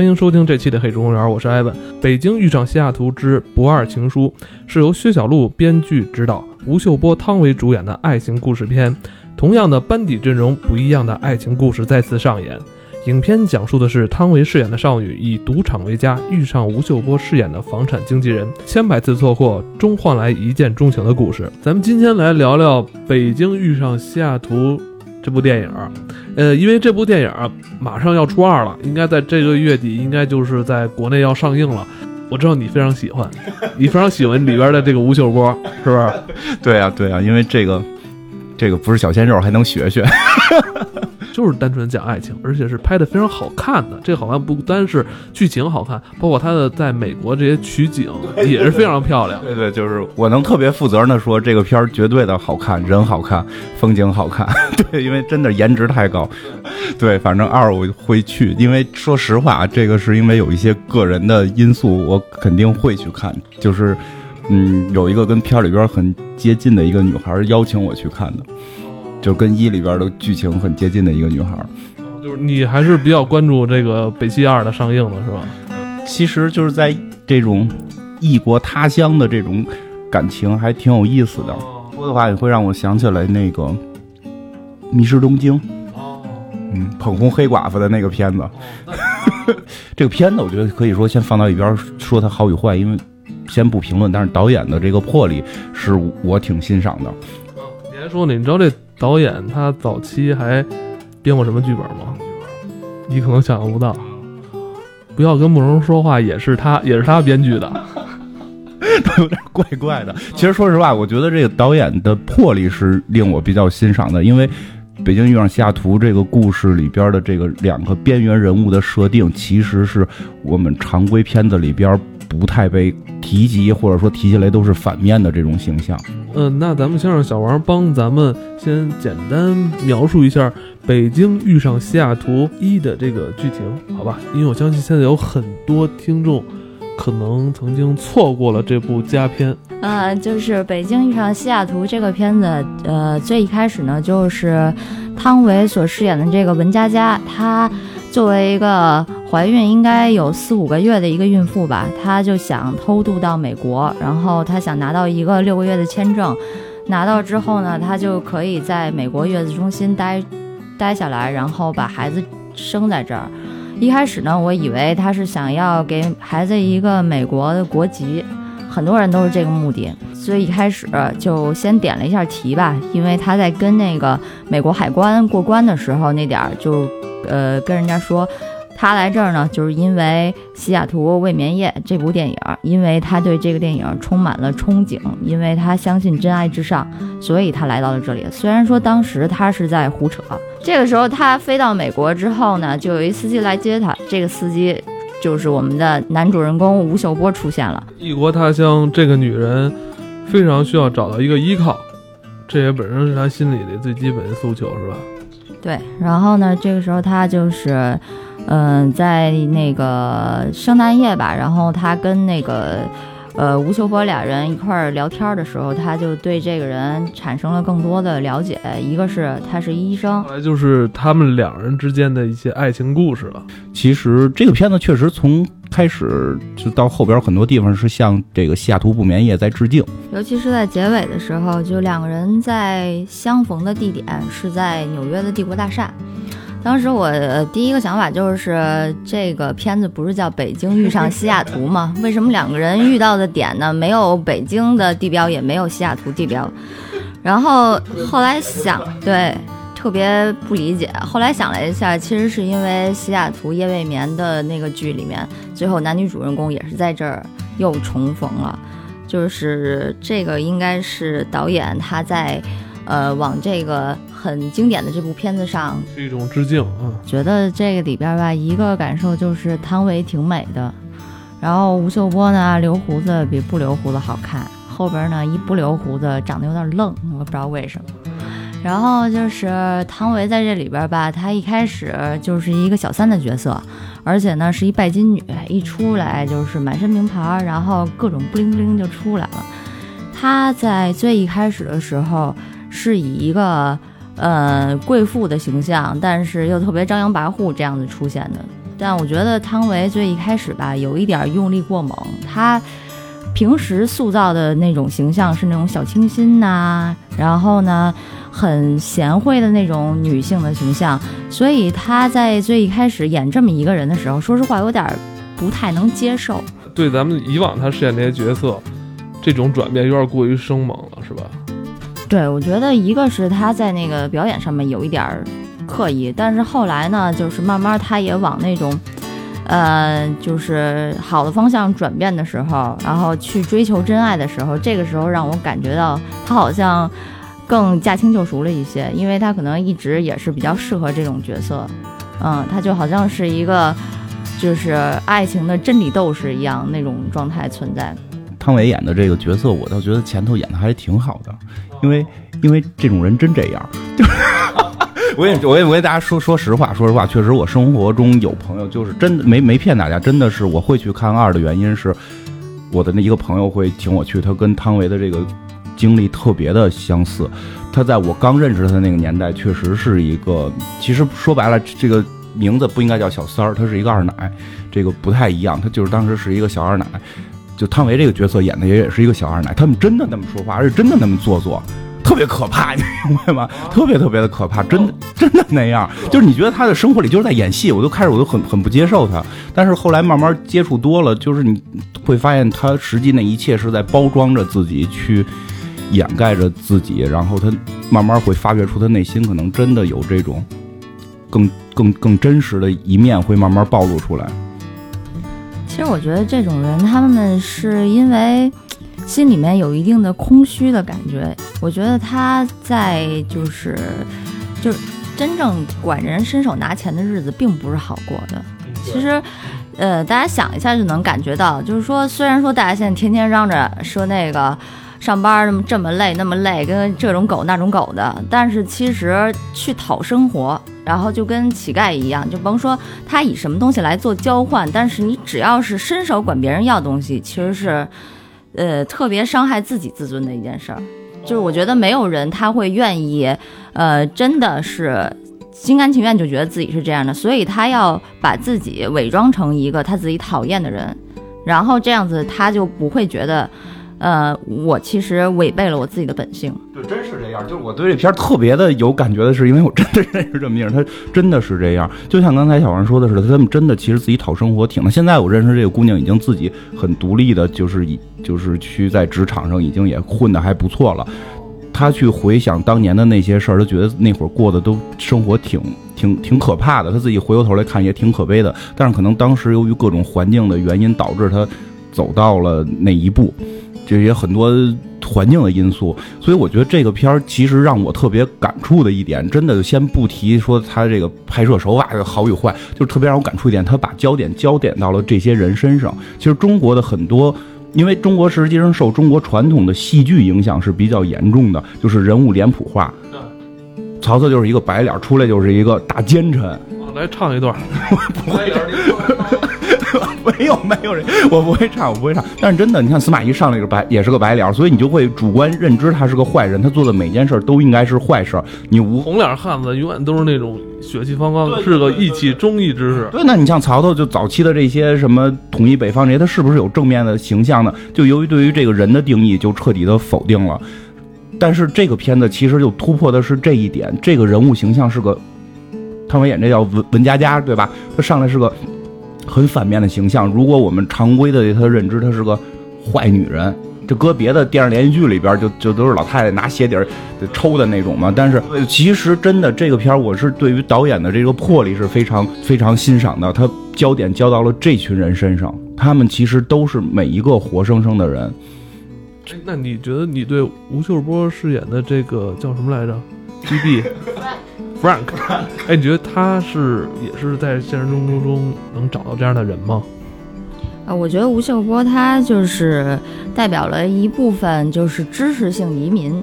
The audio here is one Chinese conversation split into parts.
欢迎收听这期的《黑竹公园》，我是艾文。《北京遇上西雅图之不二情书》是由薛晓路编剧执导，吴秀波、汤唯主演的爱情故事片。同样的班底阵容，不一样的爱情故事再次上演。影片讲述的是汤唯饰演的少女以赌场为家，遇上吴秀波饰演的房产经纪人，千百次错过终换来一见钟情的故事。咱们今天来聊聊《北京遇上西雅图》这部电影。呃，因为这部电影马上要初二了，应该在这个月底，应该就是在国内要上映了。我知道你非常喜欢，你非常喜欢里边的这个吴秀波，是不是？对啊，对啊，因为这个。这个不是小鲜肉，还能学学，就是单纯讲爱情，而且是拍的非常好看的。这个好看不单是剧情好看，包括它的在美国这些取景也是非常漂亮。对对，就是我能特别负责任的说，这个片儿绝对的好看，人好看，风景好看。对，因为真的颜值太高。对，反正二我会去，因为说实话，这个是因为有一些个人的因素，我肯定会去看。就是。嗯，有一个跟片里边很接近的一个女孩邀请我去看的，就跟一里边的剧情很接近的一个女孩。就是你还是比较关注这个北西二的上映的是吧？其实就是在这种异国他乡的这种感情还挺有意思的。说的话也会让我想起来那个《迷失东京》哦，嗯，捧红黑寡妇的那个片子。这个片子我觉得可以说先放到一边说它好与坏，因为。先不评论，但是导演的这个魄力是我挺欣赏的。你还说呢？你知道这导演他早期还编过什么剧本吗？你可能想象不到。不要跟慕容说话，也是他，也是他编剧的，都有点怪怪的。其实说实话，我觉得这个导演的魄力是令我比较欣赏的，因为《北京遇上西雅图》这个故事里边的这个两个边缘人物的设定，其实是我们常规片子里边。不太被提及，或者说提起来都是反面的这种形象。嗯，那咱们先让小王帮咱们先简单描述一下《北京遇上西雅图一》的这个剧情，好吧？因为我相信现在有很多听众可能曾经错过了这部佳片。呃，就是《北京遇上西雅图》这个片子，呃，最一开始呢，就是汤唯所饰演的这个文佳佳，她。作为一个怀孕应该有四五个月的一个孕妇吧，她就想偷渡到美国，然后她想拿到一个六个月的签证，拿到之后呢，她就可以在美国月子中心待待下来，然后把孩子生在这儿。一开始呢，我以为她是想要给孩子一个美国的国籍，很多人都是这个目的，所以一开始就先点了一下题吧，因为他在跟那个美国海关过关的时候那点儿就。呃，跟人家说，他来这儿呢，就是因为《西雅图未眠夜》这部电影，因为他对这个电影充满了憧憬，因为他相信真爱至上，所以他来到了这里。虽然说当时他是在胡扯，这个时候他飞到美国之后呢，就有一司机来接他，这个司机就是我们的男主人公吴秀波出现了。异国他乡，这个女人非常需要找到一个依靠，这也本身是他心里的最基本的诉求，是吧？对，然后呢，这个时候他就是，嗯，在那个圣诞夜吧，然后他跟那个，呃，吴秀波俩人一块儿聊天的时候，他就对这个人产生了更多的了解。一个是他是医生，后来就是他们两人之间的一些爱情故事了。其实这个片子确实从。开始就到后边很多地方是向这个西雅图不眠夜在致敬，尤其是在结尾的时候，就两个人在相逢的地点是在纽约的帝国大厦。当时我第一个想法就是，这个片子不是叫《北京遇上西雅图》吗？为什么两个人遇到的点呢？没有北京的地标，也没有西雅图地标。然后后来想，对。特别不理解，后来想了一下，其实是因为《西雅图夜未眠》的那个剧里面，最后男女主人公也是在这儿又重逢了，就是这个应该是导演他在，呃，往这个很经典的这部片子上是一种致敬。嗯，觉得这个里边吧，一个感受就是汤唯挺美的，然后吴秀波呢留胡子比不留胡子好看，后边呢一不留胡子长得有点愣，我不知道为什么。然后就是汤唯在这里边吧，她一开始就是一个小三的角色，而且呢是一拜金女，一出来就是满身名牌，然后各种不灵布灵就出来了。她在最一开始的时候是以一个呃贵妇的形象，但是又特别张扬跋扈这样子出现的。但我觉得汤唯最一开始吧，有一点用力过猛。她平时塑造的那种形象是那种小清新呐、然后呢，很贤惠的那种女性的形象，所以她在最一开始演这么一个人的时候，说实话有点不太能接受。对咱们以往她饰演那些角色，这种转变有点过于生猛了，是吧？对，我觉得一个是他在那个表演上面有一点儿刻意，但是后来呢，就是慢慢他也往那种，呃，就是好的方向转变的时候，然后去追求真爱的时候，这个时候让我感觉到他好像更驾轻就熟了一些，因为他可能一直也是比较适合这种角色，嗯，他就好像是一个就是爱情的真理斗士一样那种状态存在。汤唯演的这个角色，我倒觉得前头演的还挺好的，因为因为这种人真这样，就 是我也我也我给大家说说实话，说实话，确实我生活中有朋友就是真的没没骗大家，真的是我会去看二的原因是，我的那一个朋友会请我去，他跟汤唯的这个经历特别的相似，他在我刚认识他的那个年代，确实是一个，其实说白了，这个名字不应该叫小三儿，他是一个二奶，这个不太一样，他就是当时是一个小二奶。就汤唯这个角色演的也也是一个小二奶，他们真的那么说话，而且真的那么做作，特别可怕，你明白吗？特别特别的可怕，真的真的那样，就是你觉得他的生活里就是在演戏，我都开始我都很很不接受他，但是后来慢慢接触多了，就是你会发现他实际那一切是在包装着自己，去掩盖着自己，然后他慢慢会发掘出他内心可能真的有这种更更更真实的一面会慢慢暴露出来。其实我觉得这种人，他们是因为 心里面有一定的空虚的感觉。我觉得他在就是就是真正管人伸手拿钱的日子，并不是好过的。其实，呃，大家想一下就能感觉到，就是说，虽然说大家现在天天嚷着说那个上班那么这么累那么累，跟这种狗那种狗的，但是其实去讨生活。然后就跟乞丐一样，就甭说他以什么东西来做交换，但是你只要是伸手管别人要东西，其实是，呃，特别伤害自己自尊的一件事儿。就是我觉得没有人他会愿意，呃，真的是心甘情愿就觉得自己是这样的，所以他要把自己伪装成一个他自己讨厌的人，然后这样子他就不会觉得，呃，我其实违背了我自己的本性。对，真是这样。就是我对这片儿特别的有感觉的是，因为我真的认识这么一人，他真的是这样。就像刚才小王说的似的，他们真的其实自己讨生活挺的。现在我认识这个姑娘，已经自己很独立的，就是以就是去在职场上已经也混得还不错了。她去回想当年的那些事儿，她觉得那会儿过的都生活挺挺挺可怕的。她自己回过头来看也挺可悲的。但是可能当时由于各种环境的原因，导致她走到了那一步。这也很多环境的因素，所以我觉得这个片儿其实让我特别感触的一点，真的先不提说他这个拍摄手法的好与坏，就是特别让我感触一点，他把焦点焦点到了这些人身上。其实中国的很多，因为中国实际上受中国传统的戏剧影响是比较严重的，就是人物脸谱化。曹操就是一个白脸，出来就是一个大奸臣。来唱一段，不会 没有没有人，我不会唱，我不会唱。但是真的，你看司马懿上来个白，也是个白脸，所以你就会主观认知他是个坏人，他做的每件事都应该是坏事。你无红脸汉子永远都是那种血气方刚，对是个义气忠义之士。对，那你像曹操，就早期的这些什么统一北方这些，他是不是有正面的形象呢？就由于对于这个人的定义，就彻底的否定了。但是这个片子其实就突破的是这一点，这个人物形象是个，汤唯演这叫文文佳佳，对吧？他上来是个很反面的形象。如果我们常规的对他的认知，她是个坏女人。这搁别的电视连续剧里边就，就都是老太太拿鞋底儿抽的那种嘛。但是其实真的这个片儿，我是对于导演的这个魄力是非常非常欣赏的。他焦点焦到了这群人身上，他们其实都是每一个活生生的人。那你觉得你对吴秀波饰演的这个叫什么来着？G B Frank，哎，你觉得他是也是在现实生活中能找到这样的人吗？啊，我觉得吴秀波他就是代表了一部分就是知识性移民，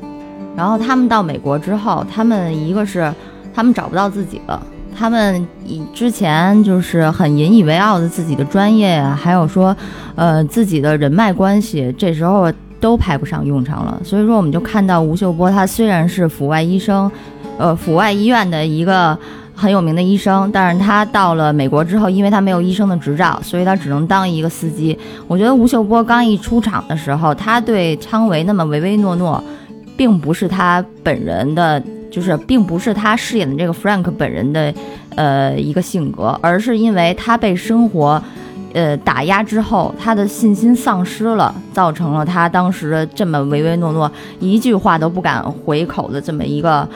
然后他们到美国之后，他们一个是他们找不到自己了，他们以之前就是很引以为傲的自己的专业呀、还有说呃自己的人脉关系，这时候都派不上用场了。所以说，我们就看到吴秀波他虽然是阜外医生，呃阜外医院的一个很有名的医生，但是他到了美国之后，因为他没有医生的执照，所以他只能当一个司机。我觉得吴秀波刚一出场的时候，他对汤唯那么唯唯诺诺，并不是他本人的，就是并不是他饰演的这个 Frank 本人的，呃，一个性格，而是因为他被生活，呃，打压之后，他的信心丧失了，造成了他当时这么唯唯诺诺，一句话都不敢回口的这么一个。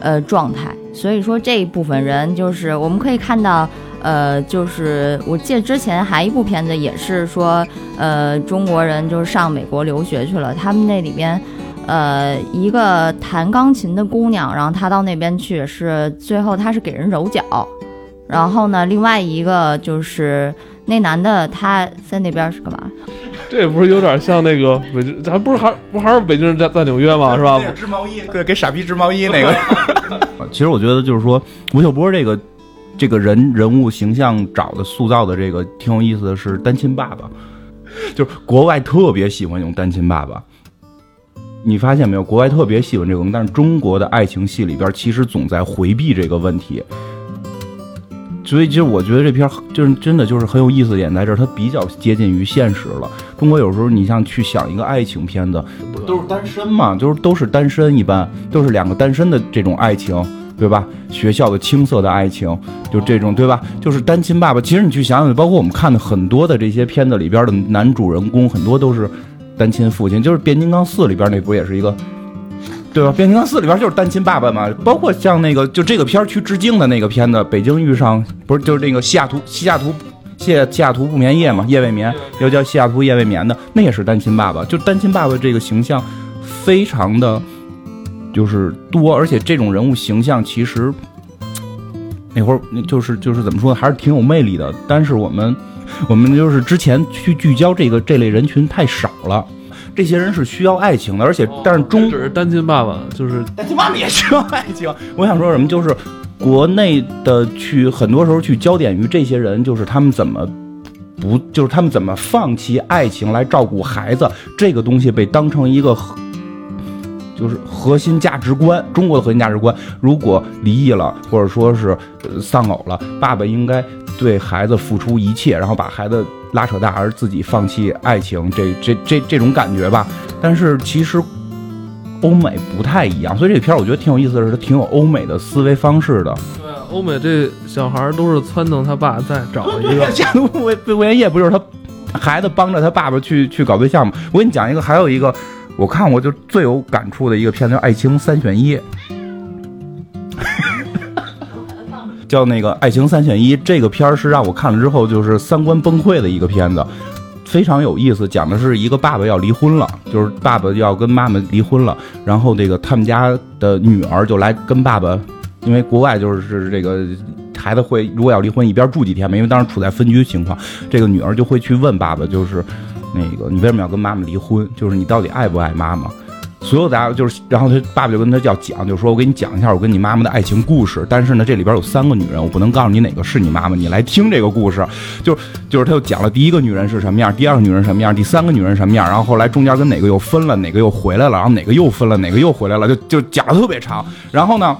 呃，状态，所以说这一部分人就是我们可以看到，呃，就是我记得之前还一部片子也是说，呃，中国人就是上美国留学去了，他们那里边，呃，一个弹钢琴的姑娘，然后她到那边去是最后她是给人揉脚，然后呢，另外一个就是那男的他在那边是干嘛？这不是有点像那个北京，咱不是还不还是北京人在在纽约吗？是吧？织毛衣，对，给傻逼织毛衣那个。其实我觉得就是说，吴秀波这个这个人人物形象找的塑造的这个挺有意思的是单亲爸爸，就是国外特别喜欢用单亲爸爸。你发现没有？国外特别喜欢这个，但是中国的爱情戏里边其实总在回避这个问题。所以，其实我觉得这片就是真的就是很有意思的点在这儿，它比较接近于现实了。中国有时候你像去想一个爱情片子，不都是单身嘛，就是都是单身，一般都是两个单身的这种爱情，对吧？学校的青涩的爱情，就这种，对吧？就是单亲爸爸。其实你去想想，包括我们看的很多的这些片子里边的男主人公，很多都是单亲父亲。就是《变形金刚四》里边那不也是一个？对吧？变形金刚四里边就是单亲爸爸嘛，包括像那个就这个片儿去致敬的那个片子《北京遇上》，不是就是那个西雅图西雅图西西雅图不眠夜嘛，夜未眠又叫西雅图夜未眠的，那也是单亲爸爸。就单亲爸爸这个形象非常的就是多，而且这种人物形象其实那会儿就是就是怎么说呢，还是挺有魅力的。但是我们我们就是之前去聚焦这个这类人群太少了。这些人是需要爱情的，而且但是中只是单亲爸爸，就是单亲妈妈也需要爱情。我想说什么，就是国内的去很多时候去焦点于这些人，就是他们怎么不，就是他们怎么放弃爱情来照顾孩子，这个东西被当成一个 就是核心价值观，中国的核心价值观。如果离异了，或者说是丧偶了，爸爸应该对孩子付出一切，然后把孩子。拉扯大而自己放弃爱情，这这这这种感觉吧。但是其实欧美不太一样，所以这片儿我觉得挺有意思的是，它挺有欧美的思维方式的。对，欧美这小孩都是撺掇他爸再找一个。家族未未完业不就是他孩子帮着他爸爸去去搞对象吗？我给你讲一个，还有一个我看过就最有感触的一个片子叫《爱情三选一》。叫那个《爱情三选一》这个片儿是让我看了之后就是三观崩溃的一个片子，非常有意思。讲的是一个爸爸要离婚了，就是爸爸要跟妈妈离婚了，然后这个他们家的女儿就来跟爸爸，因为国外就是这个孩子会如果要离婚一边住几天嘛，因为当时处在分居情况，这个女儿就会去问爸爸，就是那个你为什么要跟妈妈离婚？就是你到底爱不爱妈妈？所有大家就是，然后他爸爸就跟他要讲，就说我给你讲一下我跟你妈妈的爱情故事。但是呢，这里边有三个女人，我不能告诉你哪个是你妈妈，你来听这个故事。就就是他又讲了第一个女人是什么样，第二个女人什么样，第三个女人什么样，然后后来中间跟哪个又分了，哪个又回来了，然后哪个又分了，哪个又回来了，就就讲的特别长。然后呢，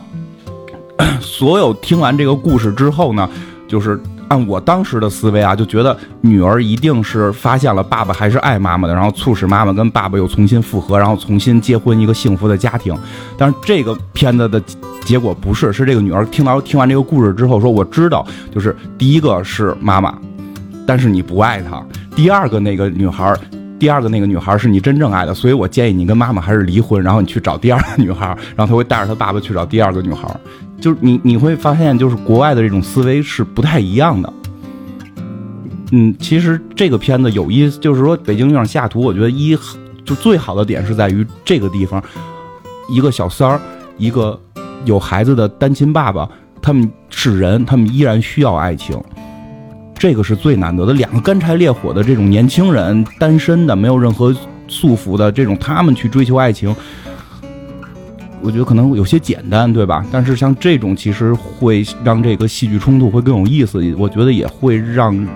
所有听完这个故事之后呢，就是。按我当时的思维啊，就觉得女儿一定是发现了爸爸还是爱妈妈的，然后促使妈妈跟爸爸又重新复合，然后重新结婚一个幸福的家庭。但是这个片子的结果不是，是这个女儿听到听完这个故事之后说：“我知道，就是第一个是妈妈，但是你不爱她；第二个那个女孩，第二个那个女孩是你真正爱的，所以我建议你跟妈妈还是离婚，然后你去找第二个女孩，然后他会带着他爸爸去找第二个女孩。”就是你你会发现，就是国外的这种思维是不太一样的。嗯，其实这个片子有意思，就是说《北京遇上西雅图》，我觉得一就最好的点是在于这个地方，一个小三儿，一个有孩子的单亲爸爸，他们是人，他们依然需要爱情，这个是最难得的。两个干柴烈火的这种年轻人，单身的，没有任何束缚的这种，他们去追求爱情。我觉得可能有些简单，对吧？但是像这种，其实会让这个戏剧冲突会更有意思。我觉得也会让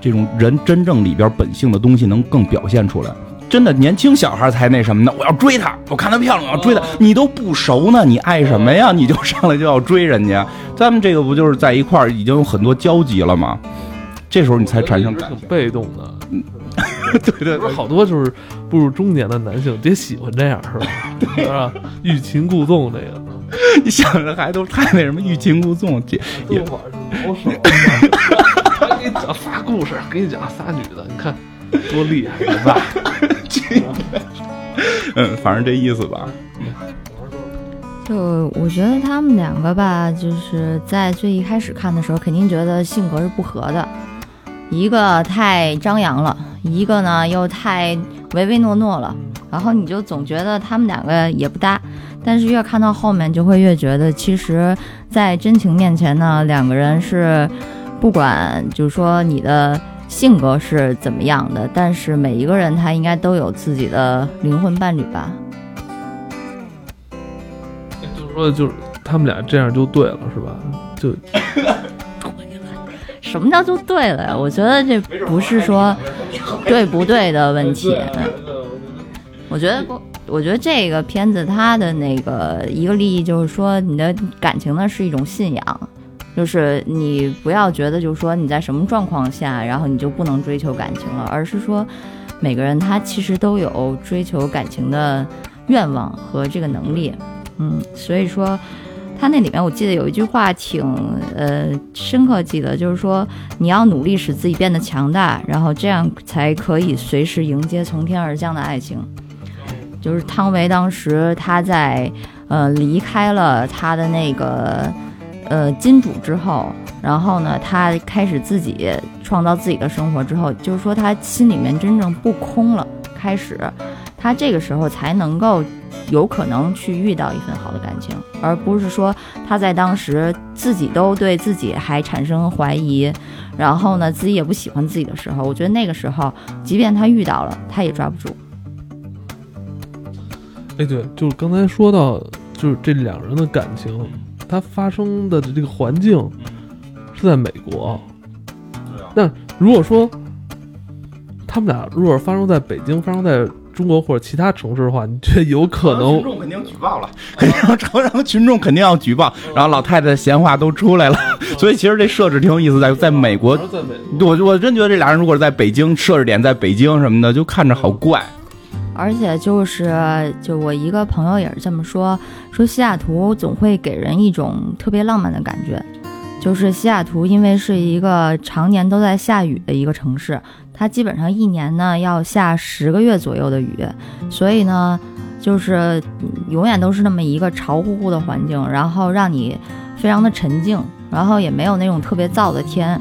这种人真正里边本性的东西能更表现出来。真的年轻小孩才那什么呢？我要追她，我看她漂亮，我要追她。你都不熟呢，你爱什么呀？你就上来就要追人家？咱们这个不就是在一块儿已经有很多交集了吗？这时候你才产生感挺被动的。对对不是好多就是步入中年的男性也喜欢这样是吧？对啊？欲擒故纵这个，你 想着还都太那什么欲擒故纵，这也会儿是老手。给你讲仨故事，给你讲仨女的，你看多厉害，是吧？嗯，反正这意思吧。就我觉得他们两个吧，就是在最一开始看的时候，肯定觉得性格是不合的，一个太张扬了。一个呢又太唯唯诺诺了，然后你就总觉得他们两个也不搭，但是越看到后面就会越觉得，其实，在真情面前呢，两个人是不管就是说你的性格是怎么样的，但是每一个人他应该都有自己的灵魂伴侣吧。就是说，就是他们俩这样就对了，是吧？就。什么叫就对了呀？我觉得这不是说对不对的问题。我觉得不，我觉得这个片子它的那个一个利益就是说，你的感情呢是一种信仰，就是你不要觉得就是说你在什么状况下，然后你就不能追求感情了，而是说每个人他其实都有追求感情的愿望和这个能力。嗯，所以说。他那里面我记得有一句话挺呃深刻记得，就是说你要努力使自己变得强大，然后这样才可以随时迎接从天而降的爱情。就是汤唯当时他在呃离开了他的那个呃金主之后，然后呢他开始自己创造自己的生活之后，就是说他心里面真正不空了，开始他这个时候才能够。有可能去遇到一份好的感情，而不是说他在当时自己都对自己还产生怀疑，然后呢自己也不喜欢自己的时候，我觉得那个时候，即便他遇到了，他也抓不住。哎，对，就是刚才说到，就是这两人的感情，他发生的这个环境是在美国。那如果说他们俩如果发生在北京，发生在。中国或者其他城市的话，你这有可能？群众肯定举报了，肯定朝阳群众肯定要举报，然后老太太的闲话都出来了。所以其实这设置挺有意思，在在美国，我我真觉得这俩人如果在北京，设置点在北京什么的，就看着好怪。而且就是就我一个朋友也是这么说，说西雅图总会给人一种特别浪漫的感觉，就是西雅图因为是一个常年都在下雨的一个城市。它基本上一年呢要下十个月左右的雨，所以呢，就是永远都是那么一个潮乎乎的环境，然后让你非常的沉静，然后也没有那种特别燥的天，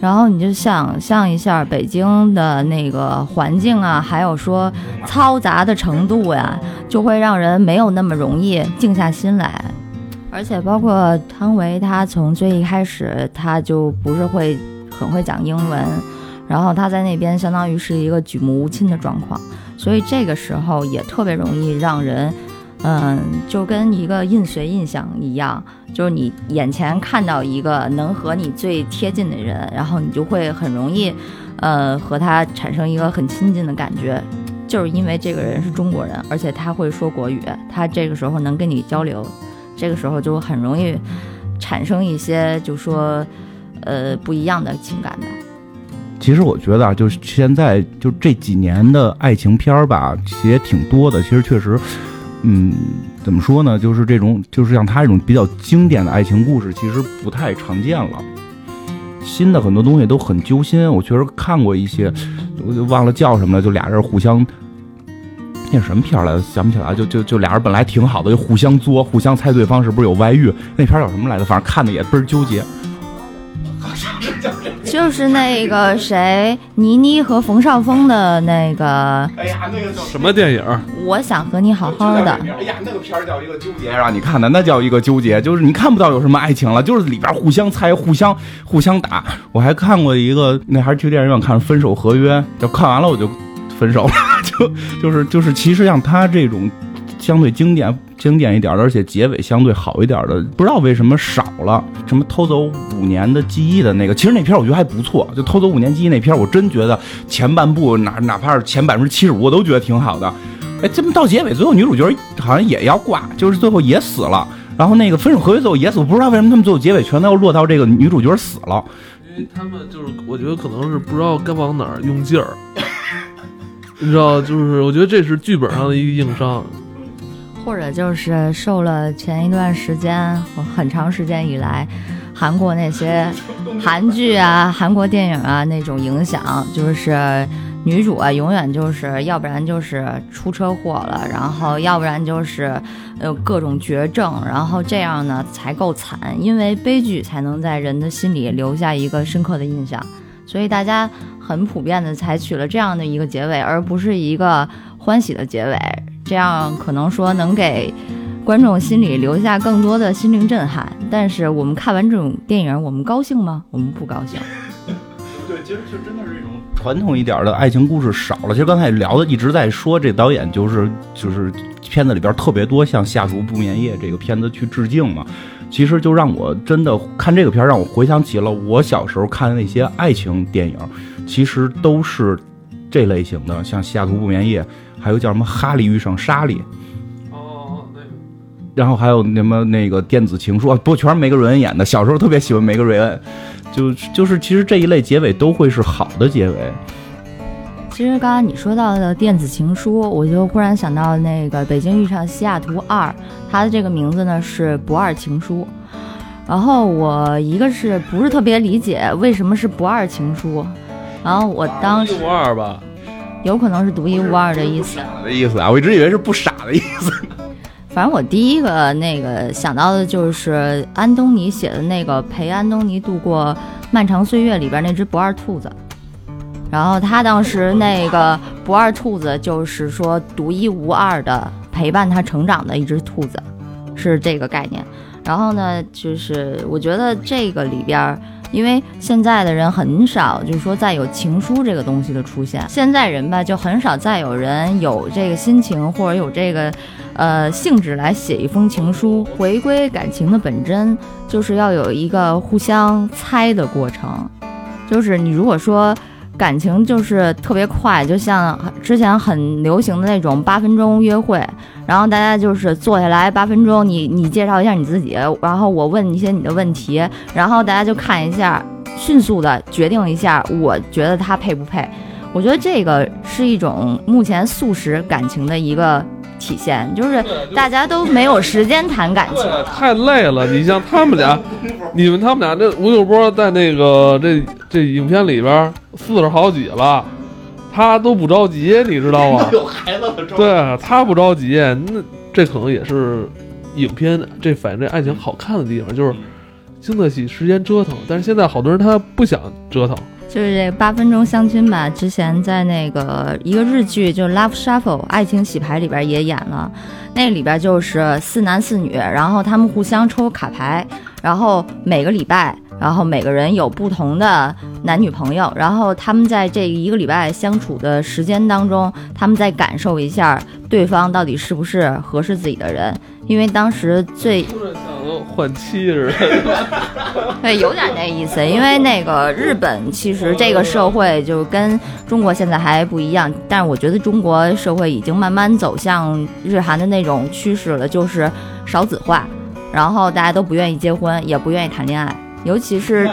然后你就想象一下北京的那个环境啊，还有说嘈杂的程度呀，就会让人没有那么容易静下心来，而且包括汤唯，他从最一开始他就不是会很会讲英文。然后他在那边相当于是一个举目无亲的状况，所以这个时候也特别容易让人，嗯，就跟一个印随印象一样，就是你眼前看到一个能和你最贴近的人，然后你就会很容易，呃，和他产生一个很亲近的感觉，就是因为这个人是中国人，而且他会说国语，他这个时候能跟你交流，这个时候就很容易产生一些就说，呃，不一样的情感的。其实我觉得啊，就是现在就这几年的爱情片儿吧，也挺多的。其实确实，嗯，怎么说呢？就是这种，就是像他这种比较经典的爱情故事，其实不太常见了。新的很多东西都很揪心。我确实看过一些，我就忘了叫什么了。就俩人互相，那什么片儿来着？想不起来。就就就俩人本来挺好的，就互相作，互相猜对方是不是有外遇。那片儿叫什么来着？反正看的也倍儿纠结。就是那个谁，倪妮和冯绍峰的那个，哎呀，那个叫什么电影？我想和你好好的。哎呀，那个片儿叫一个纠结，让你看的那叫一个纠结，就是你看不到有什么爱情了，就是里边互相猜、互相互相打。我还看过一个，那还是去电影院看《分手合约》，就看完了我就分手了，就就是就是，其实像他这种相对经典经典一点的，而且结尾相对好一点的，不知道为什么少了。什么偷走五年的记忆的那个，其实那片我觉得还不错。就偷走五年记忆那片，我真觉得前半部哪哪怕是前百分之七十五，我都觉得挺好的。哎，这么到结尾，最后女主角好像也要挂，就是最后也死了。然后那个分手合约最后也死，我不知道为什么他们最后结尾全都要落到这个女主角死了。因为他们就是，我觉得可能是不知道该往哪儿用劲儿，你知道，就是我觉得这是剧本上的一个硬伤。或者就是受了前一段时间很长时间以来韩国那些韩剧啊、韩国电影啊那种影响，就是女主啊永远就是要不然就是出车祸了，然后要不然就是呃各种绝症，然后这样呢才够惨，因为悲剧才能在人的心里留下一个深刻的印象，所以大家很普遍的采取了这样的一个结尾，而不是一个欢喜的结尾。这样可能说能给观众心里留下更多的心灵震撼，但是我们看完这种电影，我们高兴吗？我们不高兴。对，其实就真的是一种传统一点的爱情故事少了。其实刚才聊的一直在说，这导演就是就是片子里边特别多向《下毒不眠夜》这个片子去致敬嘛。其实就让我真的看这个片，让我回想起了我小时候看的那些爱情电影，其实都是这类型的，像《下图不眠夜》。还有叫什么《哈利遇上莎莉》，哦，那个，然后还有什么那个电子情书，不全是梅格瑞恩演的。小时候特别喜欢梅格瑞恩，就就是其实这一类结尾都会是好的结尾。其实刚刚你说到的电子情书，我就忽然想到那个《北京遇上西雅图二》，它的这个名字呢是不二情书。然后我一个是不是特别理解为什么是不二情书，然后我当时不二吧。有可能是独一无二的意思，的意思啊，我一直以为是不傻的意思。反正我第一个那个想到的就是安东尼写的那个陪安东尼度过漫长岁月里边那只不二兔子，然后他当时那个不二兔子就是说独一无二的陪伴他成长的一只兔子，是这个概念。然后呢，就是我觉得这个里边。因为现在的人很少，就是说再有情书这个东西的出现，现在人吧就很少再有人有这个心情或者有这个，呃兴致来写一封情书。回归感情的本真，就是要有一个互相猜的过程，就是你如果说。感情就是特别快，就像之前很流行的那种八分钟约会，然后大家就是坐下来八分钟，你你介绍一下你自己，然后我问一些你的问题，然后大家就看一下，迅速的决定一下，我觉得他配不配？我觉得这个是一种目前素食感情的一个。体现就是大家都没有时间谈感情，太累了。你像他们俩，你们他们俩，那吴秀波在那个这这影片里边四十好几了，他都不着急，你知道吗？有孩子了，对他不着急，那这可能也是影片这反映这爱情好看的地方，就是经得起时间折腾。但是现在好多人他不想折腾。就是这八分钟相亲吧，之前在那个一个日剧，就是《Love Shuffle》爱情洗牌里边也演了，那里边就是四男四女，然后他们互相抽卡牌，然后每个礼拜，然后每个人有不同的男女朋友，然后他们在这一个礼拜相处的时间当中，他们再感受一下对方到底是不是合适自己的人。因为当时最像换妻似的，对，有点那意思。因为那个日本其实这个社会就跟中国现在还不一样，但是我觉得中国社会已经慢慢走向日韩的那种趋势了，就是少子化，然后大家都不愿意结婚，也不愿意谈恋爱，尤其是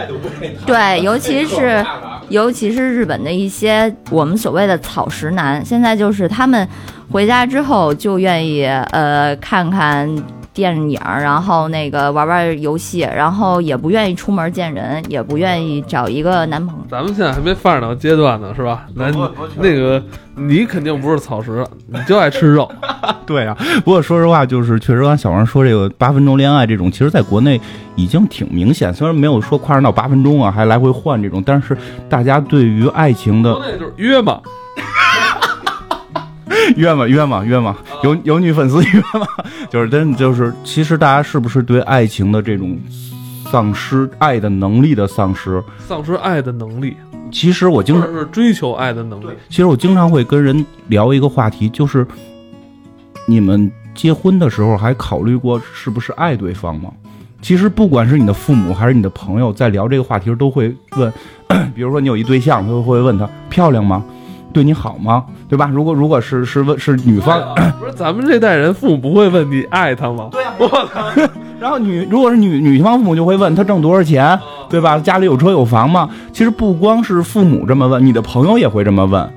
对，尤其是 尤其是日本的一些我们所谓的草食男，现在就是他们。回家之后就愿意呃看看电影，然后那个玩玩游戏，然后也不愿意出门见人，也不愿意找一个男朋友。咱们现在还没发展到阶段呢，是吧？那那个你肯定不是草食，你就爱吃肉。对啊，不过说实话，就是确实刚小王说这个八分钟恋爱这种，其实在国内已经挺明显。虽然没有说夸张到八分钟啊，还来回换这种，但是大家对于爱情的，就是约嘛。约吗？约吗？约吗？有有女粉丝 冤枉？就是真就是，其实大家是不是对爱情的这种丧失爱的能力的丧失？丧失爱的能力。其实我经常是追求爱的能力。其实我经常会跟人聊一个话题，就是你们结婚的时候还考虑过是不是爱对方吗？其实不管是你的父母还是你的朋友，在聊这个话题时都会问，比如说你有一对象，他会问他漂亮吗？对你好吗？对吧？如果如果是是问是女方，不是咱们这代人父母不会问你爱他吗？对呀、我操！然后女如果是女女方父母就会问他挣多少钱，对吧？家里有车有房吗？其实不光是父母这么问，你的朋友也会这么问。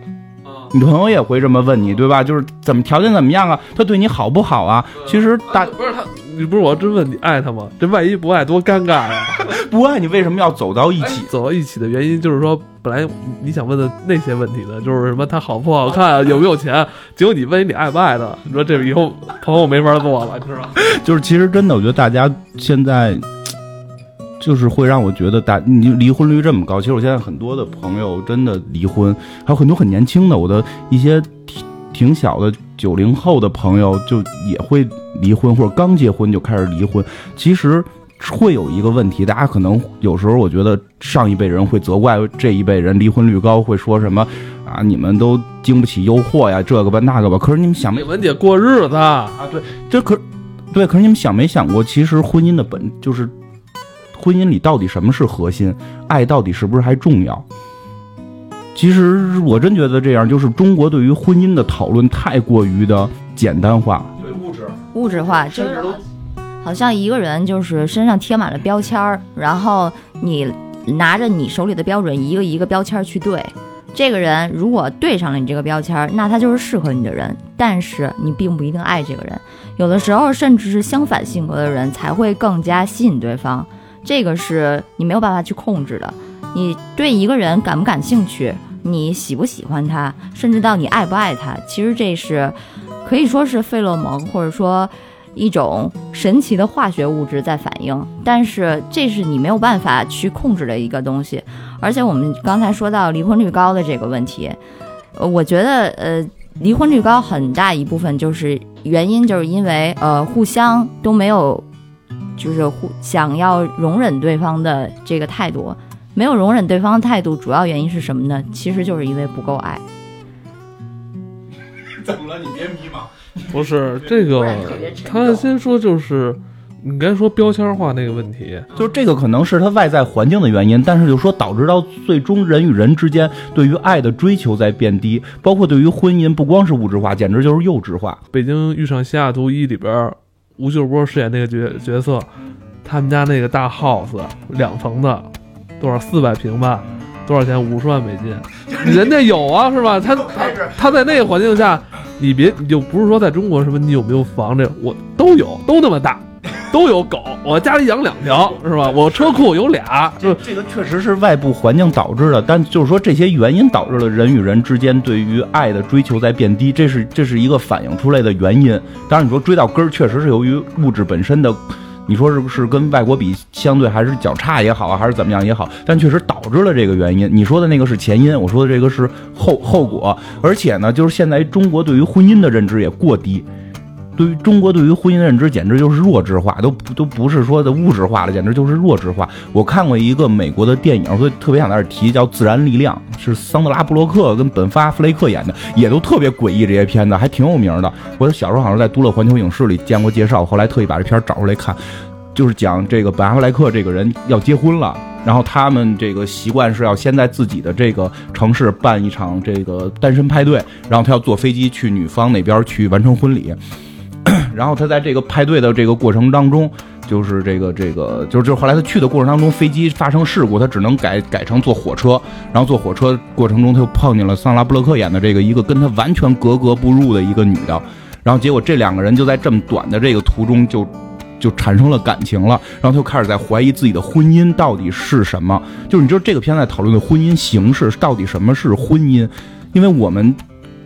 你的朋友也会这么问你，对吧？就是怎么条件怎么样啊？他对你好不好啊？其实大不是他，你不是我真问你爱他吗？这万一不爱多尴尬呀！不爱你为什么要走到一起？走到一起的原因就是说，本来你想问的那些问题呢，就是什么他好不好看，有没有钱，结果你问你爱不爱他，你说这以后朋友没法做了，你知道吗？就是其实真的，我觉得大家现在就是会让我觉得大你离婚率这么高。其实我现在很多的朋友真的离婚，还有很多很年轻的，我的一些挺挺小的九零后的朋友就也会离婚，或者刚结婚就开始离婚。其实会有一个问题，大家可能有时候我觉得上一辈人会责怪这一辈人离婚率高，会说什么啊你们都经不起诱惑呀，这个吧那个吧。可是你们想没文姐过日子，啊，对，这可对，可是你们想没想过，其实婚姻的本就是婚姻里到底什么是核心，爱到底是不是还重要？其实我真觉得这样，就是中国对于婚姻的讨论太过于的简单化，物质，化，就是好像一个人就是身上贴满了标签儿，然后你拿着你手里的标准一个一个标签儿去对。这个人如果对上了你这个标签儿，那他就是适合你的人，但是你并不一定爱这个人。有的时候甚至是相反性格的人才会更加吸引对方，这个是你没有办法去控制的。你对一个人感不感兴趣，你喜不喜欢他，甚至到你爱不爱他，其实这是可以说是费洛蒙，或者说一种神奇的化学物质在反应，但是这是你没有办法去控制的一个东西。而且我们刚才说到离婚率高的这个问题，呃，我觉得呃，离婚率高很大一部分就是原因，就是因为呃互相都没有，就是互想要容忍对方的这个态度。没有容忍对方的态度，主要原因是什么呢？其实就是因为不够爱。怎么了？你别迷茫。不是 这个他先说就是你该说标签化那个问题，就是这个可能是他外在环境的原因，但是就说导致到最终人与人之间对于爱的追求在变低，包括对于婚姻，不光是物质化，简直就是幼稚化。《北京遇上西雅图一》里边，吴秀波饰演那个角角色，他们家那个大 house 两层的，多少四百平吧，多少钱？五十万美金，人家有啊，是吧？他他他在那个环境下，你别你就不是说在中国什么你有没有房这我都有，都那么大，都有狗，我家里养两条，是吧？我车库有俩，就这个确实是外部环境导致的，但就是说这些原因导致了人与人之间对于爱的追求在变低，这是这是一个反映出来的原因。当然，你说追到根儿，确实是由于物质本身的，你说是不是跟外国比相对还是较差也好啊，还是怎么样也好，但确实导致了这个原因。你说的那个是前因，我说的这个是后后果。而且呢，就是现在中国对于婚姻的认知也过低。对于中国对于婚姻的认知，简直就是弱智化，都不都不是说的物质化了，简直就是弱智化。我看过一个美国的电影，所以特别想在这儿提，叫《自然力量》，是桑德拉布洛克跟本发弗雷克演的，也都特别诡异，这些片子还挺有名的。我小时候好像在都乐环球影视里见过介绍，后来特意把这片儿找出来看，就是讲这个本阿弗莱克这个人要结婚了。然后他们这个习惯是要先在自己的这个城市办一场这个单身派对，然后他要坐飞机去女方那边去完成婚礼。然后他在这个派对的这个过程当中，就是这个这个就是就是后来他去的过程当中，飞机发生事故，他只能改改成坐火车。然后坐火车过程中，他又碰见了桑拉布洛克演的这个一个跟他完全格格不入的一个女的。然后结果这两个人就在这么短的这个途中就就产生了感情了，然后他就开始在怀疑自己的婚姻到底是什么。就是你知道这个片在讨论的婚姻形式到底什么是婚姻，因为我们。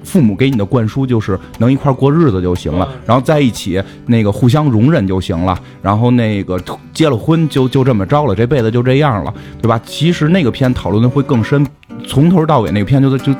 父母给你的灌输就是能一块儿过日子就行了，然后在一起那个互相容忍就行了，然后那个结了婚就就这么着了，这辈子就这样了，对吧？其实那个片讨论的会更深，从头到尾那个片就就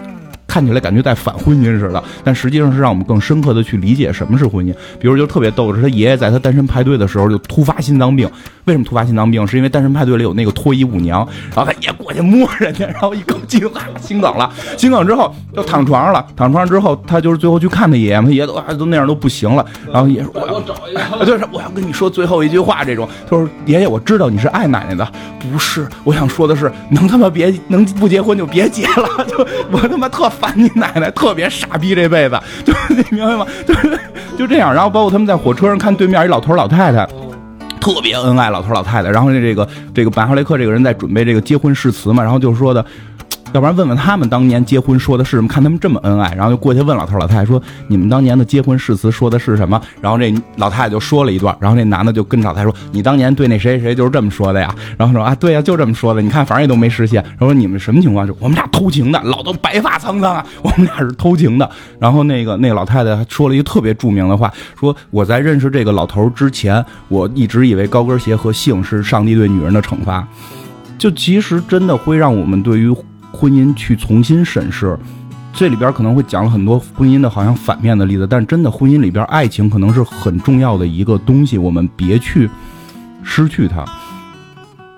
看起来感觉在反婚姻似的，但实际上是让我们更深刻的去理解什么是婚姻。比如就特别逗的是，他爷爷在他单身派对的时候就突发心脏病，为什么突发心脏病？是因为单身派对里有那个脱衣舞娘，然后他爷过去摸人家，然后一口气啊心梗了，心梗之后就躺床上了，躺床上之后他就是最后去看他爷爷嘛，他爷爷都啊都那样都不行了，然后爷爷说我要找一个就是我要跟你说最后一句话，这种他说爷爷，我知道你是爱奶奶的，不是，我想说的是，能他妈别能不结婚就别结了，就我他妈特烦你奶奶，特别傻逼这辈子，就你明白吗？就是就这样，然后包括他们在火车上看对面一老头老太太。特别恩爱，老头老太太。然后这个这个白哈雷克这个人在准备这个结婚誓词嘛，然后就说的，要不然问问他们当年结婚说的是什么？看他们这么恩爱，然后就过去问老头老太太说：“你们当年的结婚誓词说的是什么？”然后这老太太就说了一段，然后那男的就跟老太太说：“你当年对那谁谁谁就是这么说的呀？”然后说：“啊，对呀，就这么说的。你看，反正也都没实现。”然后说：“你们什么情况？就我们俩偷情的，老都白发苍苍啊，我们俩是偷情的。”然后那个那个老太太说了一个特别著名的话，说：“我在认识这个老头之前，我一直以为高跟鞋和性是上帝对女人的惩罚。”就其实真的会让我们对于。婚姻去重新审视，这里边可能会讲了很多婚姻的好像反面的例子，但真的婚姻里边爱情可能是很重要的一个东西，我们别去失去它。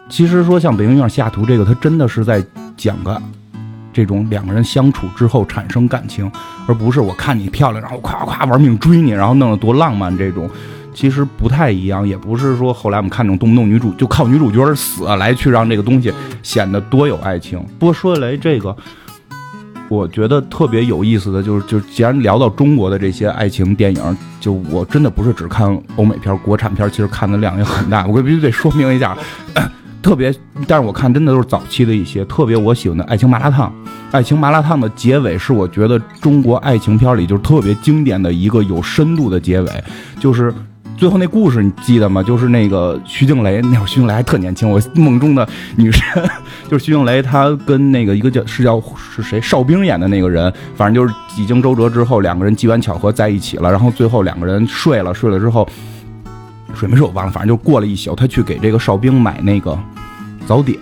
其实说像《北京遇上西雅图》这个，它真的是在讲个这种两个人相处之后产生感情，而不是我看你漂亮，然后夸夸玩命追你，然后弄得多浪漫这种。其实不太一样，也不是说后来我们看这种动不动女主就靠女主角死来去让这个东西显得多有爱情。不过说起来这个，我觉得特别有意思的就是，就既然聊到中国的这些爱情电影，就我真的不是只看欧美片、国产片，其实看的量也很大。我必须得说明一下，特别，但是我看真的都是早期的一些特别我喜欢的《爱情麻辣烫》。《爱情麻辣烫》的结尾是我觉得中国爱情片里就是特别经典的一个有深度的结尾，就是。最后那故事你记得吗？就是那个徐静蕾，那会儿徐静蕾还特年轻，我梦中的女神就是徐静蕾，她跟那个一个叫是叫是谁邵兵演的那个人，反正就是几经周折之后，两个人机缘巧合在一起了，然后最后两个人睡了，睡了之后睡没睡我忘了，反正就过了一宿，他去给这个邵兵买那个早点，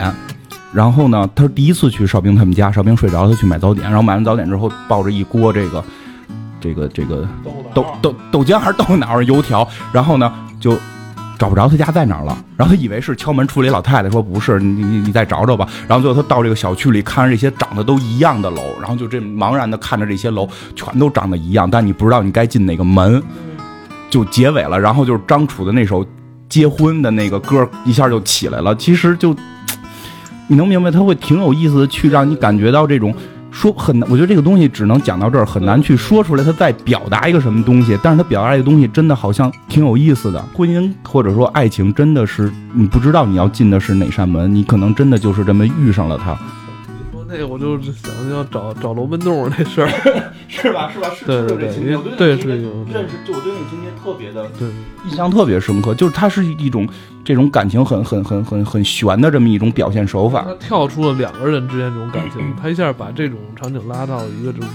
然后呢，他第一次去邵兵他们家，邵兵睡着，他去买早点，然后买完早点之后抱着一锅这个。这个这个豆豆豆浆还是豆脑油条，然后呢就找不着他家在哪儿了，然后他以为是敲门出来老太太，说不是，你你你再找找吧。然后最后他到这个小区里，看着这些长得都一样的楼，然后就这茫然的看着这些楼，全都长得一样，但你不知道你该进哪个门，就结尾了。然后就是张楚的那首结婚的那个歌一下就起来了。其实就 你能明白，他会挺有意思的，去让你感觉到这种。说很难，我觉得这个东西只能讲到这儿，很难去说出来他在表达一个什么东西。但是他表达一个东西真的好像挺有意思的。婚姻或者说爱情，真的是你不知道你要进的是哪扇门，你可能真的就是这么遇上了他。那个我就想要找找龙门洞那事儿，是吧？是吧？是对对对，对是认识，就我对那个情节特别的，对印象特别深刻。就是它是一种这种感情很很很很很悬的这么一种表现手法。他跳出了两个人之间这种感情，他一下把这种场景拉到一个就是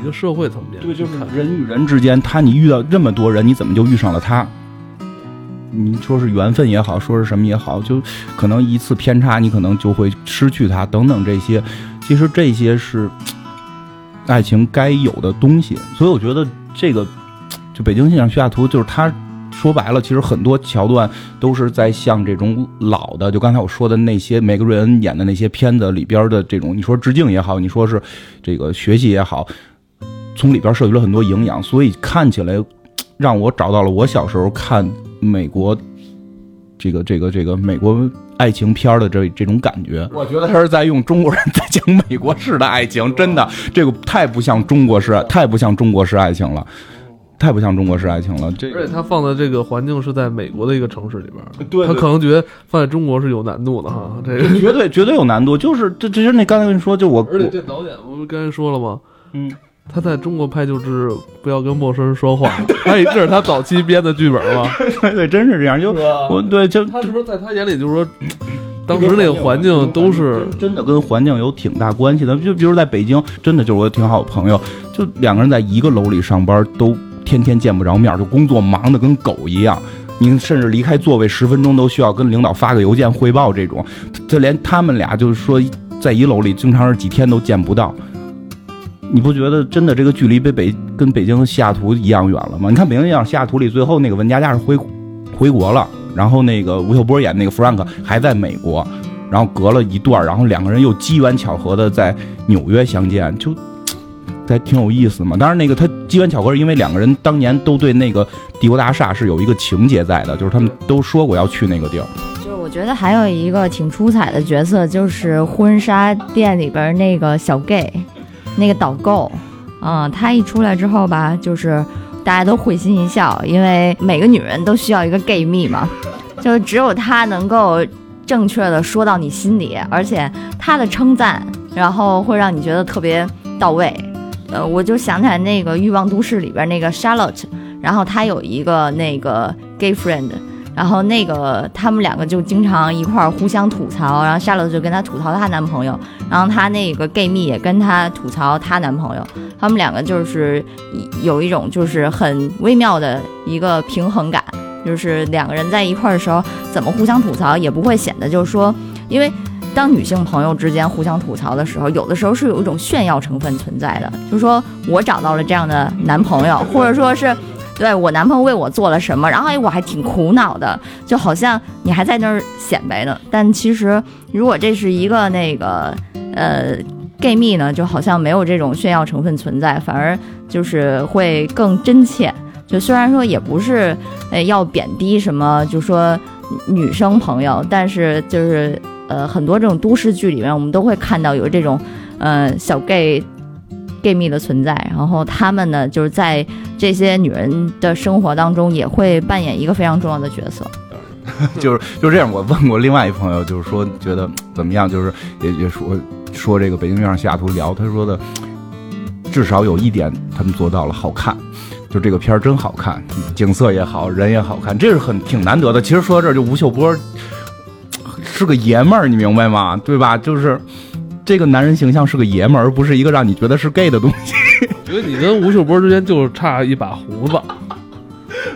一个社会层面。对，就是人与人之间，他你遇到这么多人，你怎么就遇上了他？你说是缘分也好，说是什么也好，就可能一次偏差，你可能就会失去他，等等这些，其实这些是 爱情该有的东西。所以我觉得这个就《北京信仰西雅图》，就是他说白了，其实很多桥段都是在向这种老的，就刚才我说的那些梅格瑞恩演的那些片子里边的这种，你说致敬也好，你说是这个学习也好，从里边摄取了很多营养，所以看起来让我找到了我小时候看。美国，这个这个这个美国爱情片的这这种感觉，我觉得他是在用中国人在讲美国式的爱情，真的，这个太不像中国式，太不像中国式爱情了，太不像中国式爱情了。这而且他放的这个环境是在美国的一个城市里边，对，他可能觉得放在中国是有难度的哈，这个绝对绝对有难度，就是这这是那刚才跟你说，就我，而且这导演不是刚才说了吗？嗯。他在中国拍就是不要跟陌生人说话，哎，这是他早期编的剧本吗？对对，真是这样。就我对，就他是不是在他眼里就是说，当时那个环境都是真的跟环境有挺大关系的。就比如在北京，真的就是我挺好的朋友，就两个人在一个楼里上班，都天天见不着面，就工作忙的跟狗一样。您甚至离开座位十分钟都需要跟领导发个邮件汇报，这种，就连他们俩就是说在一楼里经常是几天都见不到。你不觉得真的这个距离比北跟北京西雅图一样远了吗？你看北京一样西雅图里，最后那个文佳佳是回回国了，然后那个吴秀波演那个 Frank 还在美国，然后隔了一段，然后两个人又机缘巧合的在纽约相见，就 还挺有意思嘛。当然，那个他机缘巧合是因为两个人当年都对那个帝国大厦是有一个情节在的，就是他们都说过要去那个地儿。就是我觉得还有一个挺出彩的角色，就是婚纱店里边那个小 gay，那个导购，嗯、他一出来之后吧，就是大家都会心一笑，因为每个女人都需要一个 gay 蜜嘛，就只有他能够正确的说到你心里，而且他的称赞，然后会让你觉得特别到位。呃，我就想起来那个《欲望都市》里边那个 Charlotte，然后她有一个那个 gay friend，然后那个他们两个就经常一块儿互相吐槽，然后夏洛特就跟她吐槽她男朋友，然后她那个 gay 蜜也跟她吐槽她男朋友，他们两个就是有一种就是很微妙的一个平衡感，就是两个人在一块儿的时候怎么互相吐槽也不会显得就是说，因为。当女性朋友之间互相吐槽的时候，有的时候是有一种炫耀成分存在的，就是说我找到了这样的男朋友，或者说是对我男朋友为我做了什么，然后哎我还挺苦恼的，就好像你还在那儿显摆呢。但其实如果这是一个那个呃 gay 蜜呢，就好像没有这种炫耀成分存在，反而就是会更真切。就虽然说也不是呃要贬低什么，就说女生朋友，但是就是呃很多这种都市剧里面，我们都会看到有这种呃小 gay。Gay 蜜的存在，然后他们呢，就是在这些女人的生活当中，也会扮演一个非常重要的角色。就是就这样，我问过另外一朋友，就是说觉得怎么样，就是也也说说这个北京遇上西雅图聊，他说的至少有一点他们做到了，好看。就这个片儿真好看，景色也好，人也好看，这是很挺难得的。其实说到这儿，就吴秀波是个爷们儿，你明白吗？对吧？就是这个男人形象是个爷们儿，而不是一个让你觉得是 gay 的东西。觉得你跟吴秀波之间就差一把胡子，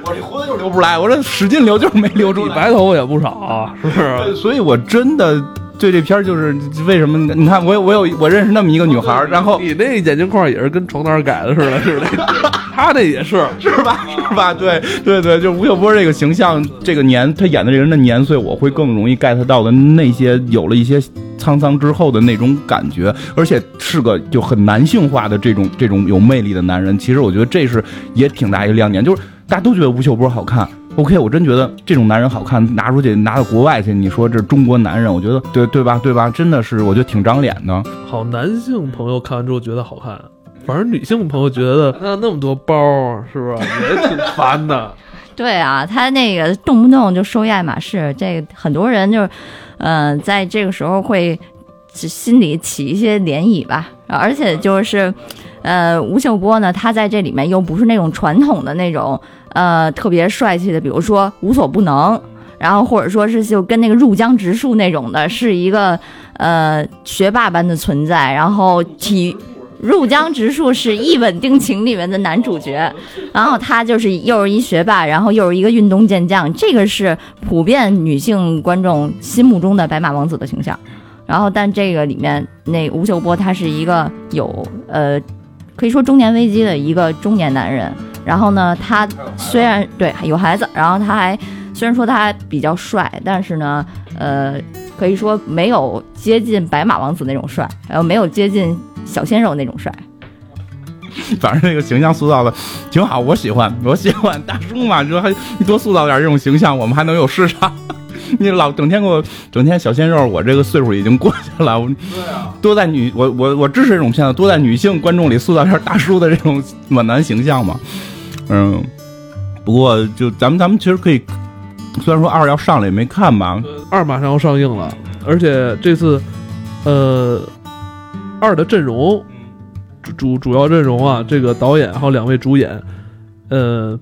我这胡子就是留不出来，我这使劲留就是没留住你。白头发也不少啊，是不是？所以我真的对这片儿就是为什么？你看，我有我有我认识那么一个女孩儿，然后你那眼镜框也是跟床单改的似的，似的。他那也是，是吧？是吧？对对对，就吴秀波这个形象，这个年他演的这人的年岁，我会更容易 get 到的那些有了一些沧桑之后的那种感觉，而且是个就很男性化的这种这种有魅力的男人。其实我觉得这是也挺大一个亮点，就是大家都觉得吴秀波好看。OK，我真觉得这种男人好看，拿出去拿到国外去，你说这中国男人，我觉得对对吧？对吧？真的是，我觉得挺长脸的。好男性朋友看完之后觉得好看，反正女性朋友觉得 那那么多包儿，是不是也挺烦的？对啊，他那个动不动就收爱马仕，这个很多人就是，嗯、在这个时候会心里起一些涟漪吧。而且就是，呃，吴秀波呢，他在这里面又不是那种传统的那种，呃，特别帅气的，比如说无所不能，然后或者说是就跟那个入江直树那种的，是一个呃学霸般的存在，然后体。入江直树是《一吻定情》里面的男主角，然后他就是又是一学霸，然后又是一个运动健将，这个是普遍女性观众心目中的白马王子的形象。然后，但这个里面那吴秀波他是一个有呃，可以说中年危机的一个中年男人。然后呢，他虽然对有孩子，然后他还虽然说他比较帅，但是呢，呃，可以说没有接近白马王子那种帅，然后没有接近小鲜肉那种帅。反正那个形象塑造的挺好，我喜欢，我喜欢大叔嘛，你说还你多塑造点这种形象，我们还能有市场。你老整天给我整天小鲜肉，我这个岁数已经过去了。我多在女我我我支持这种片子，多在女性观众里塑造一下大叔的这种暖男形象嘛。嗯，不过就咱们咱们其实可以，虽然说二要上了也没看吧，二马上要上映了，而且这次，呃，二的阵容主主主要阵容啊，这个导演还有两位主演，呃，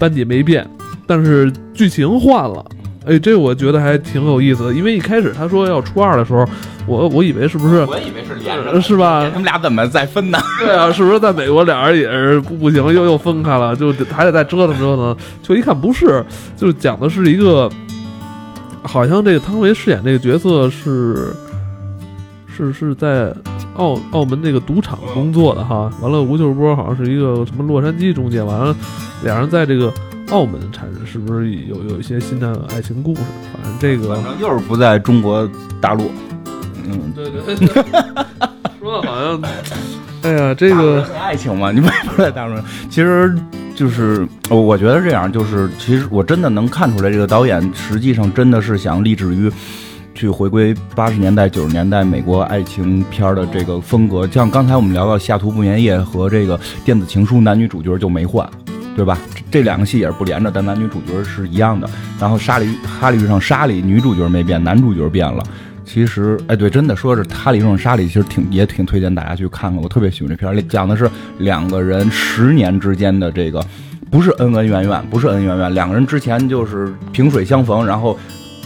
班底没变，但是剧情换了。哎，这我觉得还挺有意思的，因为一开始他说要初二的时候，我我以为是不是我以为是连呃是吧他？们俩怎么再分呢？对啊，是不是在美国俩人也是不不行，又又分开了，就还得再折腾折腾。就一看不是，就是讲的是一个，好像这个汤唯饰演这个角色是是是在澳澳门那个赌场工作的哈。完了，吴秀波好像是一个什么洛杉矶中介，完了俩人在这个澳门产生，是不是有有一些新的爱情故事？反正这个反正又是不在中国大陆，嗯，对对对，说的好像，哎呀，这个爱情嘛，你们也不在大陆，其实就是我我觉得这样，就是其实我真的能看出来，这个导演实际上真的是想立志于。去回归八十年代、九十年代美国爱情片的这个风格，像刚才我们聊到《下图不眠夜》和这个《电子情书》，男女主角就没换，对吧？这两个戏也是不连着，但男女主角是一样的。然后《沙里哈利遇上沙里》，女主角没变，男主角变了。其实，哎，对，真的说是《哈利遇上沙里》，其实挺也挺推荐大家去看看。我特别喜欢这片儿，讲的是两个人十年之间的这个，不是恩恩怨怨，不是恩恩怨怨，两个人之前就是萍水相逢，然后。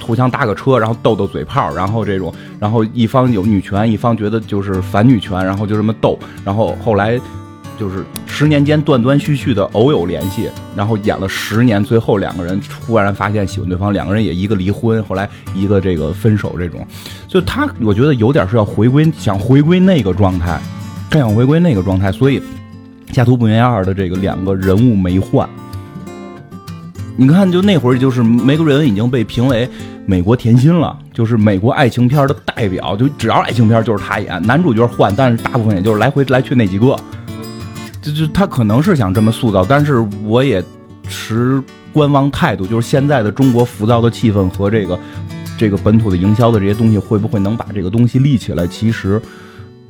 互相搭个车，然后斗斗嘴炮，然后这种，然后一方有女权，一方觉得就是反女权，然后就这么斗，然后后来就是十年间断断续续的偶有联系，然后演了十年，最后两个人忽然发现喜欢对方，两个人也一个离婚，后来一个这个分手，这种，就他我觉得有点是要回归，想回归那个状态，更想回归那个状态，所以《下图不言二》的这个两个人物没换。你看，就那会儿，就是梅格瑞恩已经被评为美国甜心了，就是美国爱情片的代表。就只要爱情片，就是他演。男主角换，但是大部分也就是来回来去那几个。就就他可能是想这么塑造，但是我也持观望态度。就是现在的中国浮躁的气氛和这个这个本土的营销的这些东西，会不会能把这个东西立起来？其实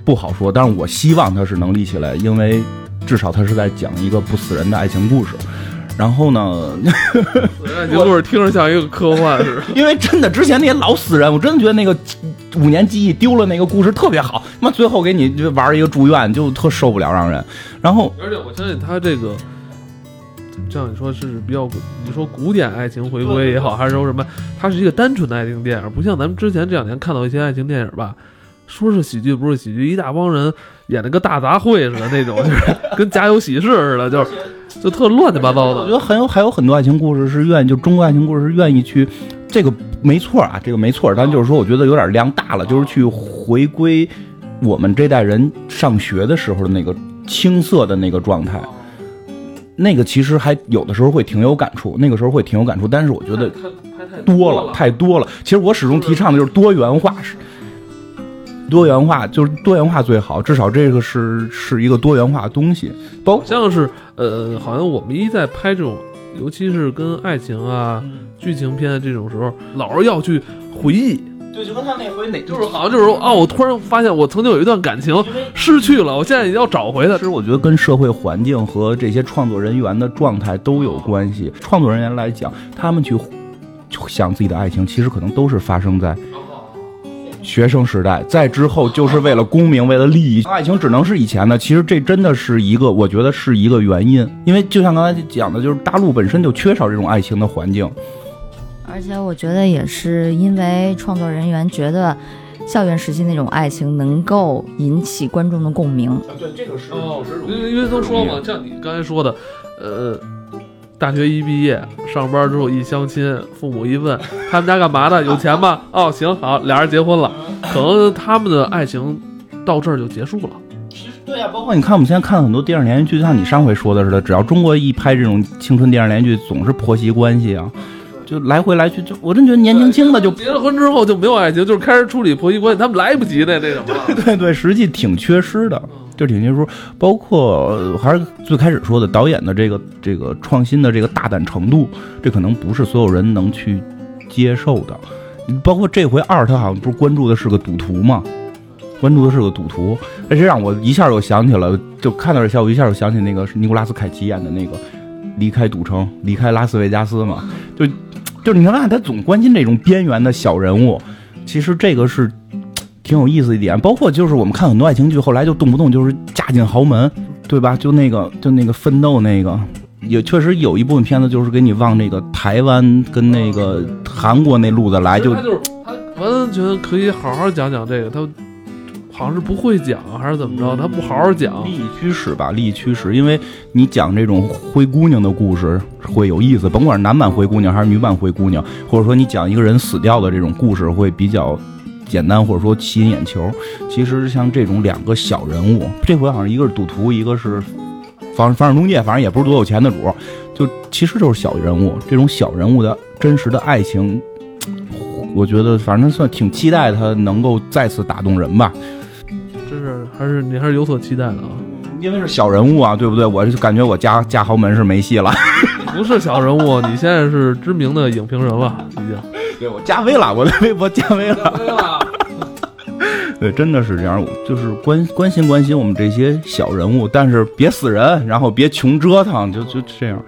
不好说。但是我希望他是能立起来，因为至少他是在讲一个不死人的爱情故事。然后呢？爱情故事听着像一个科幻似的。因为真的，之前那些老死人，我真的觉得那个五年记忆丢了那个故事特别好。妈，最后给你玩一个住院，就特受不了让人。然后，而且我相信他这个，这样你说是比较，你说古典爱情回归也好，还是说什么，它是一个单纯的爱情电影，不像咱们之前这两年看到一些爱情电影吧，说是喜剧不是喜剧，一大帮人演的跟大杂烩似的那种，就是跟家有喜事似的，就是。就特乱七八糟的，我觉得很有还有很多爱情故事是愿意，就中国爱情故事是愿意去，这个没错啊，这个没错，但就是说，我觉得有点量大了，就是去回归我们这代人上学的时候的那个青涩的那个状态，那个其实还有的时候会挺有感触，那个时候会挺有感触，但是我觉得多了太多了。其实我始终提倡的就是多元化是。多元化就是多元化最好，至少这个是是一个多元化的东西。包像是呃，好像我们一在拍这种，尤其是跟爱情啊、剧情片这种时候，老是要去回忆。对，就跟他那回哪，就是好像就是说，哦，我突然发现我曾经有一段感情 失去了，我现在要找回它。其实我觉得跟社会环境和这些创作人员的状态都有关系。创作人员来讲，他们去想自己的爱情，其实可能都是发生在。学生时代，再之后就是为了功名，为了利益，爱情只能是以前的。其实这真的是一个，我觉得是一个原因。因为就像刚才讲的，就是大陆本身就缺少这种爱情的环境。而且我觉得也是因为创作人员觉得校园时期那种爱情能够引起观众的共鸣。对，这个是哦，因为因为都说嘛，像你刚才说的，呃。大学一毕业，上班之后一相亲，父母一问，他们家干嘛的？有钱吗？哦，行好，俩人结婚了，可能他们的爱情到这儿就结束了。对呀，包括你看，我们现在看很多电视连续剧，像你上回说的似的，只要中国一拍这种青春电视连续剧，总是婆媳关系啊，就来回来去，就我真觉得年轻轻的就结了婚之后就没有爱情，就是开始处理婆媳关系，他们来不及的那种。对对对，实际挺缺失的。就挺清楚，包括还是最开始说的导演的这个这个创新的这个大胆程度，这可能不是所有人能去接受的。包括这回二，他好像不是关注的是个赌徒嘛？关注的是个赌徒，哎，这让我一下又想起了，就看到这效果，一下又想起那个是尼古拉斯凯奇演的那个离开赌城，离开拉斯维加斯嘛？就就你看，他总关心这种边缘的小人物，其实这个是。挺有意思一点，包括就是我们看很多爱情剧，后来就动不动就是嫁进豪门，对吧？就那个就那个奋斗那个，也确实有一部分片子就是给你往那个台湾跟那个韩国那路子来，就他就是他完全可以好好讲讲这个，他好像是不会讲还是怎么着，他不好好讲利益驱使吧，利益驱使，因为你讲这种灰姑娘的故事会有意思，甭管是男版灰姑娘还是女版灰姑娘，或者说你讲一个人死掉的这种故事会比较。简单或者说吸引眼球。其实像这种两个小人物，这回好像一个是赌徒，一个是房房产中介，反正也不是多有钱的主，就其实就是小人物。这种小人物的真实的爱情，我觉得反正算挺期待他能够再次打动人吧。真是还是你还是有所期待的啊。因为是小人物啊，对不对？我就感觉我家家豪门是没戏了。不是小人物，你现在是知名的影评人了，已经。对我加微了，我的 微博加微了。对，真的是这样，就是关关心关心我们这些小人物，但是别死人，然后别穷折腾，就就这样。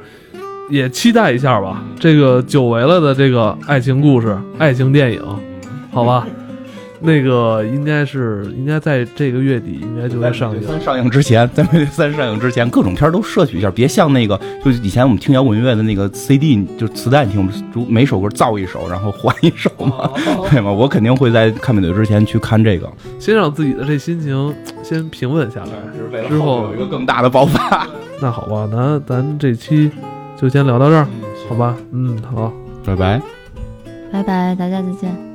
也期待一下吧，这个久违了的这个爱情故事、爱情电影，好吧。那个应该是应该在这个月底应该就在上映。三上映之前，在《美队三》上映之前，各种片都摄取一下，别像那个，就以前我们听摇滚音乐的那个 CD，就磁带听，就每首歌造一首，然后换一首嘛，对吗？我肯定会在看《美队》之前去看这个，先让自己的这心情先平稳下来，之后有一个更大的爆发。那好吧，那咱这期就先聊到这儿，好吧？嗯，好，拜拜，拜拜，大家再见。